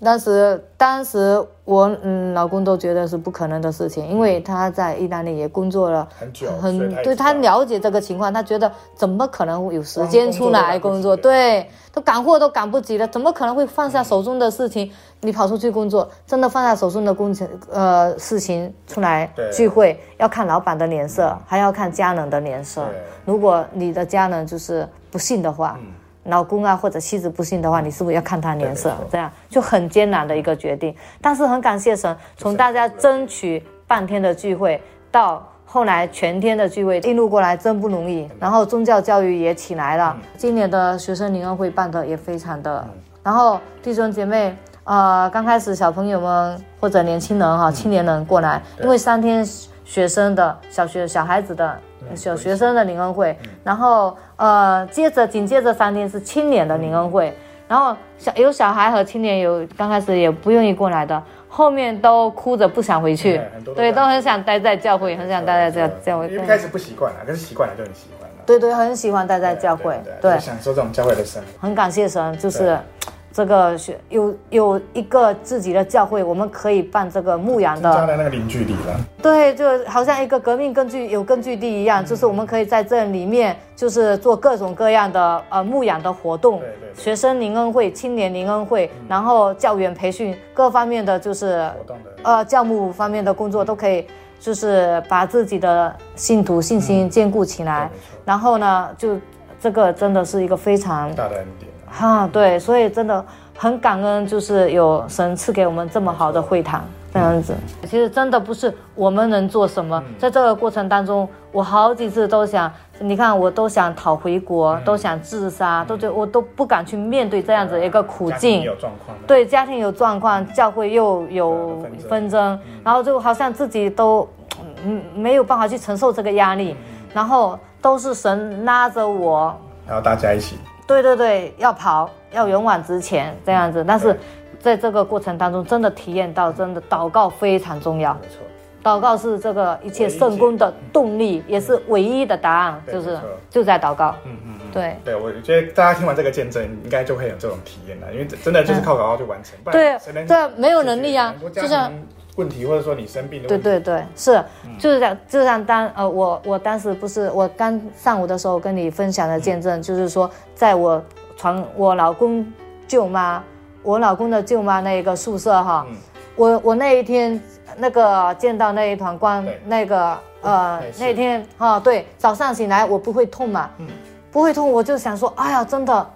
当时，当时我嗯，老公都觉得是不可能的事情，因为他在意大利也工作了很久，很对他了解这个情况，他觉得怎么可能会有时间出来工作？对，都赶货都赶不及了，怎么可能会放下手中的事情？你跑出去工作，真的放下手中的工程呃事情出来聚会，要看老板的脸色，还要看家人的脸色。如果你的家人就是不信的话。老公啊，或者妻子不信的话，你是不是要看他脸色？这样就很艰难的一个决定。但是很感谢神，从大家争取半天的聚会，到后来全天的聚会，一路过来真不容易。然后宗教教育也起来了，今年的学生灵恩会办的也非常的。然后弟兄姐妹，呃，刚开始小朋友们或者年轻人哈，青年人过来，因为三天学生的小学小孩子的。小学生的灵恩会，然后呃，接着紧接着三天是青年的灵恩会，然后小有小孩和青年有刚开始也不愿意过来的，后面都哭着不想回去，对，都很想待在教会，很想待在这教会。一开始不习惯了，但是习惯了就很喜欢了。对对，很喜欢待在教会，对，享受这种教会的生活。很感谢神，就是。这个学有有一个自己的教会，我们可以办这个牧养的，加在那个凝聚力了。对，就好像一个革命根据有根据地一样，嗯、就是我们可以在这里面，就是做各种各样的呃牧养的活动，对对对，学生灵恩会、青年灵恩会，嗯、然后教员培训各方面的就是活动的。呃教牧方面的工作都可以，就是把自己的信徒信心坚固起来。嗯、然后呢，就这个真的是一个非常大的恩典。哈，对，所以真的很感恩，就是有神赐给我们这么好的会堂这样子。其实真的不是我们能做什么，在这个过程当中，我好几次都想，你看，我都想逃回国，都想自杀，都觉得我都不敢去面对这样子一个苦境。有状况。对，家庭有状况，教会又有纷争，然后就好像自己都嗯没有办法去承受这个压力，然后都是神拉着我，然后大家一起。对对对，要跑，要勇往直前这样子。但是，在这个过程当中，真的体验到，真的祷告非常重要。没错，祷告是这个一切圣功的动力，也是唯一的答案，就是就在祷告。嗯嗯嗯，对对，我觉得大家听完这个见证，应该就会有这种体验了，因为真的就是靠祷告就完成。对对，没有能力啊，就像。问题，或者说你生病的问题，对对对，是，就是这样，就像当呃，我我当时不是我刚上午的时候跟你分享的见证，嗯、就是说，在我传我老公舅妈，我老公的舅妈那个宿舍哈，嗯、我我那一天那个见到那一团光，那个呃那天哈，对，早上醒来我不会痛嘛，嗯、不会痛，我就想说，哎呀，真的，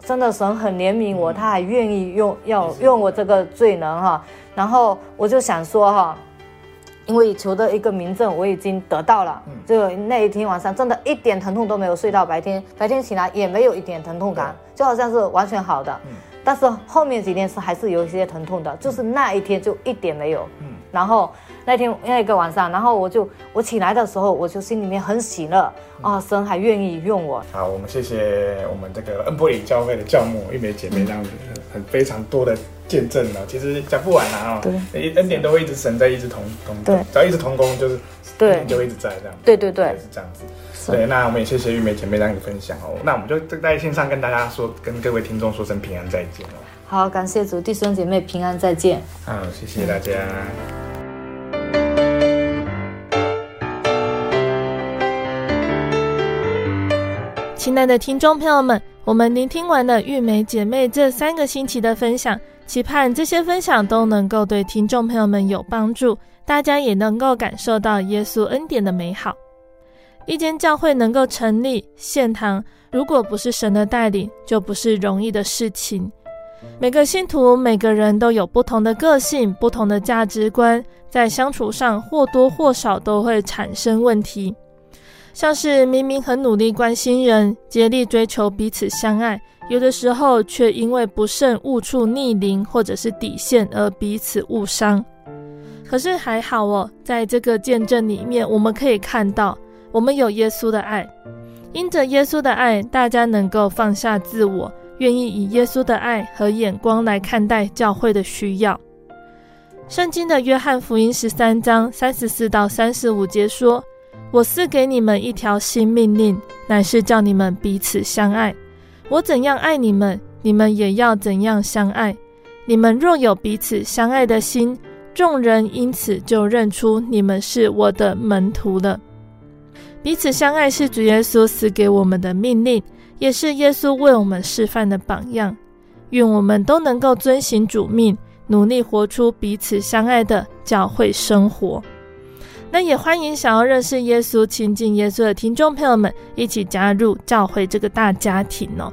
真的神很怜悯我，嗯、他还愿意用要用我这个罪人哈。然后我就想说哈，因为求的一个名证我已经得到了，就那一天晚上真的一点疼痛都没有，睡到白天，白天起来也没有一点疼痛感，就好像是完全好的。但是后面几天是还是有一些疼痛的，就是那一天就一点没有。嗯然后那天那一个晚上，然后我就我起来的时候，我就心里面很喜乐啊，神还愿意用我。好，我们谢谢我们这个恩波里教会的教母玉梅姐妹这样子很非常多的。见证了，其实讲不完了啊！对，恩典都会一直神在，一直同同，对，只要一直同工，就是对，就会一直在这样。对对对，是这样子。对，那我们也谢谢玉梅姐妹这样的分享哦。那我们就在线上跟大家说，跟各位听众说声平安再见哦。好，感谢主，弟兄姐妹平安再见。好，谢谢大家。亲爱的听众朋友们，我们聆听完了玉梅姐妹这三个星期的分享。期盼这些分享都能够对听众朋友们有帮助，大家也能够感受到耶稣恩典的美好。一间教会能够成立献堂，如果不是神的带领，就不是容易的事情。每个信徒，每个人都有不同的个性、不同的价值观，在相处上或多或少都会产生问题。像是明明很努力关心人，竭力追求彼此相爱，有的时候却因为不慎误触逆鳞或者是底线而彼此误伤。可是还好哦，在这个见证里面，我们可以看到，我们有耶稣的爱，因着耶稣的爱，大家能够放下自我。愿意以耶稣的爱和眼光来看待教会的需要。圣经的约翰福音十三章三十四到三十五节说：“我赐给你们一条新命令，乃是叫你们彼此相爱。我怎样爱你们，你们也要怎样相爱。你们若有彼此相爱的心，众人因此就认出你们是我的门徒了。彼此相爱是主耶稣赐给我们的命令。”也是耶稣为我们示范的榜样，愿我们都能够遵行主命，努力活出彼此相爱的教会生活。那也欢迎想要认识耶稣、亲近耶稣的听众朋友们，一起加入教会这个大家庭哦。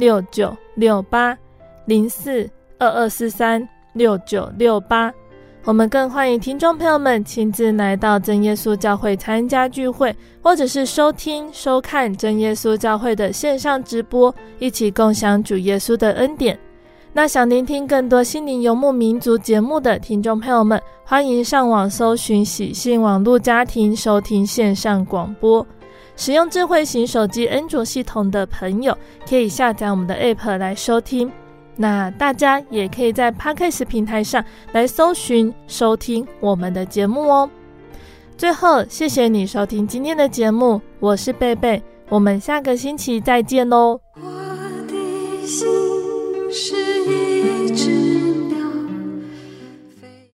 六九六八零四二二四三六九六八，我们更欢迎听众朋友们亲自来到真耶稣教会参加聚会，或者是收听收看真耶稣教会的线上直播，一起共享主耶稣的恩典。那想聆听更多心灵游牧民族节目的听众朋友们，欢迎上网搜寻喜信网络家庭收听线上广播。使用智慧型手机安卓系统的朋友，可以下载我们的 App 来收听。那大家也可以在 Podcast 平台上来搜寻收听我们的节目哦。最后，谢谢你收听今天的节目，我是贝贝，我们下个星期再见喽。我的心是一